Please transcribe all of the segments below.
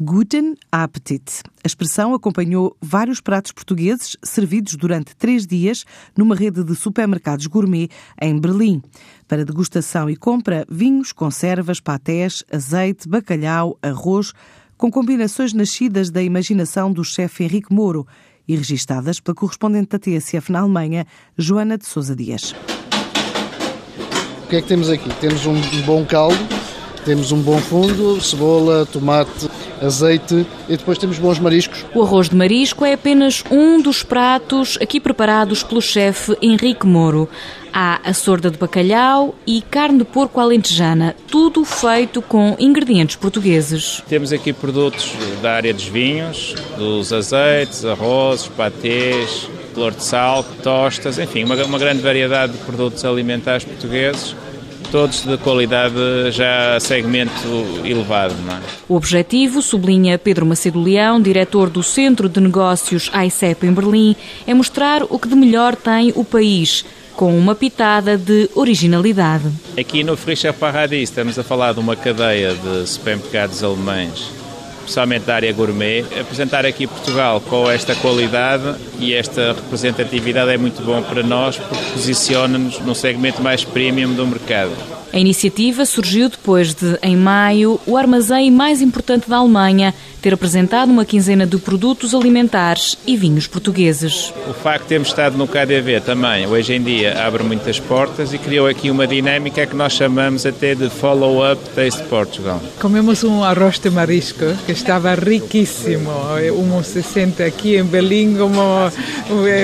Guten Appetit. A expressão acompanhou vários pratos portugueses servidos durante três dias numa rede de supermercados gourmet em Berlim. Para degustação e compra, vinhos, conservas, patés, azeite, bacalhau, arroz, com combinações nascidas da imaginação do chefe Henrique Moro e registadas pela correspondente da TSF na Alemanha, Joana de Sousa Dias. O que é que temos aqui? Temos um bom caldo, temos um bom fundo, cebola, tomate, azeite e depois temos bons mariscos. O arroz de marisco é apenas um dos pratos aqui preparados pelo chefe Henrique Moro. Há a sorda de bacalhau e carne de porco alentejana, tudo feito com ingredientes portugueses. Temos aqui produtos da área dos vinhos, dos azeites, arrozes, patês, flor de sal, tostas, enfim, uma, uma grande variedade de produtos alimentares portugueses todos de qualidade já a segmento elevado. É? O objetivo, sublinha Pedro Macedo Leão, diretor do Centro de Negócios ICEP em Berlim, é mostrar o que de melhor tem o país, com uma pitada de originalidade. Aqui no Frischer Paradis estamos a falar de uma cadeia de supermercados alemães especialmente da área gourmet, apresentar aqui Portugal com esta qualidade e esta representatividade é muito bom para nós porque posiciona-nos num segmento mais premium do mercado. A iniciativa surgiu depois de, em maio, o armazém mais importante da Alemanha ter apresentado uma quinzena de produtos alimentares e vinhos portugueses. O facto de termos estado no KDV também, hoje em dia, abre muitas portas e criou aqui uma dinâmica que nós chamamos até de Follow-up Taste Portugal. Comemos um arroz de marisco que estava riquíssimo. Uno se sente aqui em Berlim como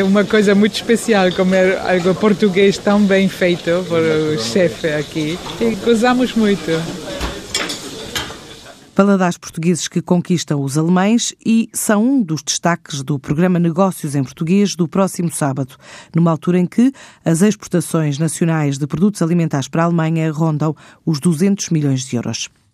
uma coisa muito especial, comer algo português tão bem feito por o chefe aqui. E gozamos muito paladares portugueses que conquistam os alemães e são um dos destaques do programa Negócios em Português do próximo sábado, numa altura em que as exportações nacionais de produtos alimentares para a Alemanha rondam os 200 milhões de euros.